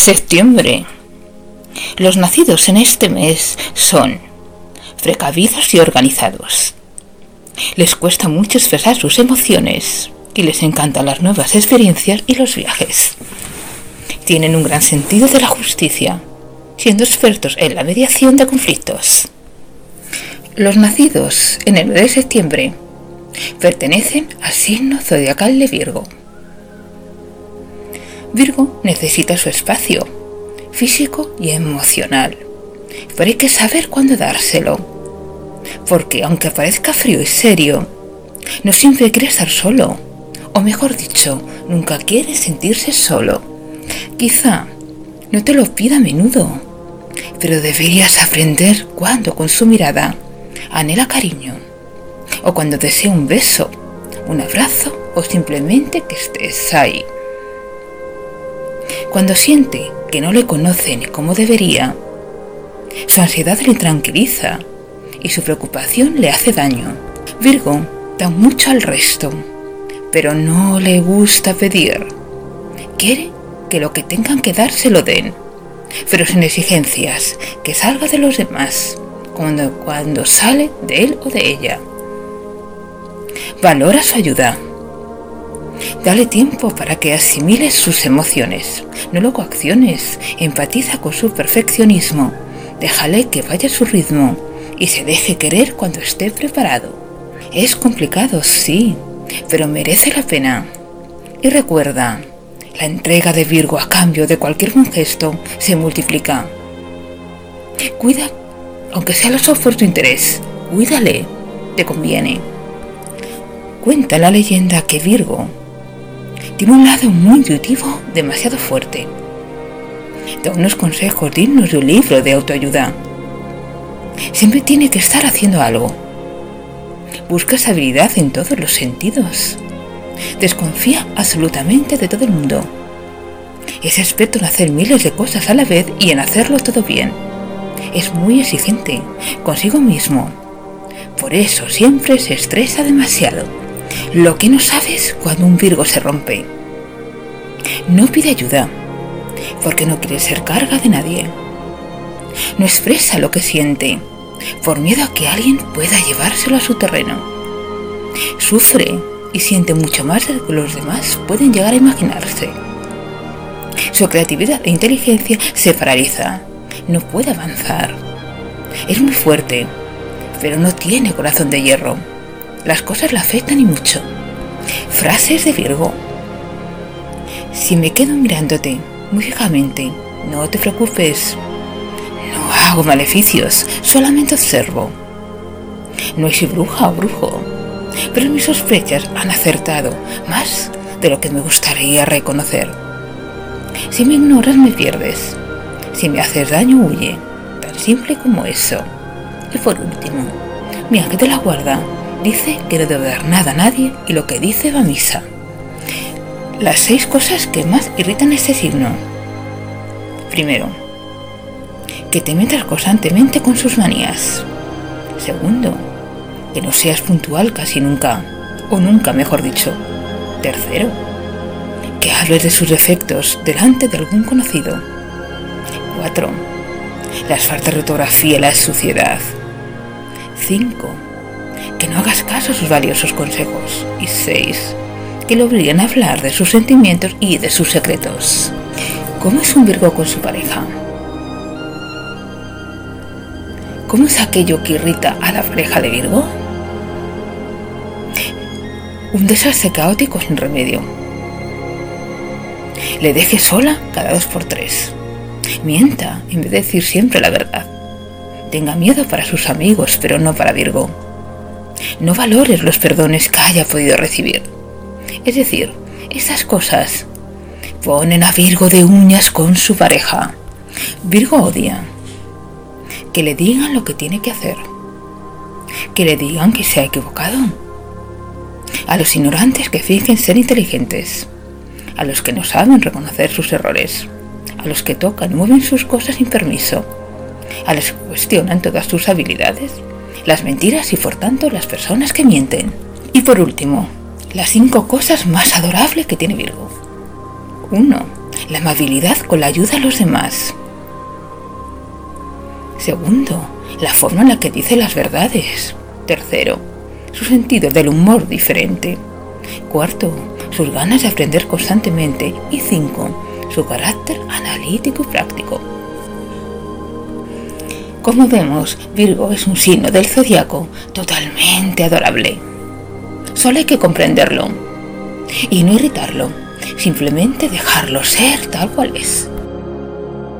Septiembre. Los nacidos en este mes son precavidos y organizados. Les cuesta mucho expresar sus emociones y les encantan las nuevas experiencias y los viajes. Tienen un gran sentido de la justicia, siendo expertos en la mediación de conflictos. Los nacidos en el mes de septiembre pertenecen al signo zodiacal de Virgo. Virgo necesita su espacio, físico y emocional, pero hay que saber cuándo dárselo, porque aunque parezca frío y serio, no siempre quiere estar solo, o mejor dicho, nunca quiere sentirse solo. Quizá no te lo pida a menudo, pero deberías aprender cuando con su mirada anhela cariño, o cuando desea un beso, un abrazo o simplemente que estés ahí. Cuando siente que no le conocen como debería, su ansiedad le tranquiliza y su preocupación le hace daño. Virgo da mucho al resto, pero no le gusta pedir. Quiere que lo que tengan que dar se lo den, pero sin exigencias, que salga de los demás cuando, cuando sale de él o de ella. Valora su ayuda Dale tiempo para que asimile sus emociones, no lo coacciones, empatiza con su perfeccionismo, déjale que vaya a su ritmo y se deje querer cuando esté preparado. Es complicado, sí, pero merece la pena. Y recuerda, la entrega de Virgo a cambio de cualquier buen gesto se multiplica. Cuida, aunque sea los ojos tu interés, cuídale, te conviene. Cuenta la leyenda que Virgo tiene un lado muy intuitivo demasiado fuerte. Da unos consejos dignos de un libro de autoayuda. Siempre tiene que estar haciendo algo. Busca habilidad en todos los sentidos. Desconfía absolutamente de todo el mundo. Es experto en hacer miles de cosas a la vez y en hacerlo todo bien. Es muy exigente consigo mismo. Por eso siempre se estresa demasiado. Lo que no sabes cuando un Virgo se rompe. No pide ayuda, porque no quiere ser carga de nadie. No expresa lo que siente, por miedo a que alguien pueda llevárselo a su terreno. Sufre y siente mucho más de lo que los demás pueden llegar a imaginarse. Su creatividad e inteligencia se paraliza, no puede avanzar. Es muy fuerte, pero no tiene corazón de hierro las cosas la afectan y mucho. Frases de Virgo. Si me quedo mirándote muy fijamente, no te preocupes. No hago maleficios, solamente observo. No soy bruja o brujo, pero mis sospechas han acertado más de lo que me gustaría reconocer. Si me ignoras me pierdes. Si me haces daño huye. Tan simple como eso. Y por último, mi ángel de la guarda dice que no debe dar nada a nadie y lo que dice va a misa. Las seis cosas que más irritan este signo. Primero, que te metas constantemente con sus manías. Segundo, que no seas puntual casi nunca, o nunca mejor dicho. Tercero, que hables de sus defectos delante de algún conocido. Cuatro, las faltas de ortografía y la suciedad. Cinco, que no hagas caso a sus valiosos consejos. Y seis, que lo obliguen a hablar de sus sentimientos y de sus secretos. ¿Cómo es un Virgo con su pareja? ¿Cómo es aquello que irrita a la pareja de Virgo? Un desastre caótico sin remedio. Le deje sola cada dos por tres. Mienta en vez de decir siempre la verdad. Tenga miedo para sus amigos, pero no para Virgo no valores los perdones que haya podido recibir. Es decir, esas cosas ponen a Virgo de uñas con su pareja. Virgo odia. Que le digan lo que tiene que hacer. Que le digan que se ha equivocado. A los ignorantes que fingen ser inteligentes. A los que no saben reconocer sus errores. A los que tocan y mueven sus cosas sin permiso. A los que cuestionan todas sus habilidades las mentiras y por tanto las personas que mienten. Y por último, las cinco cosas más adorables que tiene Virgo. 1. la amabilidad con la ayuda a los demás. Segundo, la forma en la que dice las verdades. Tercero, su sentido del humor diferente. Cuarto, sus ganas de aprender constantemente. Y cinco, su carácter analítico y práctico. Como vemos, Virgo es un signo del zodiaco totalmente adorable. Solo hay que comprenderlo y no irritarlo, simplemente dejarlo ser tal cual es.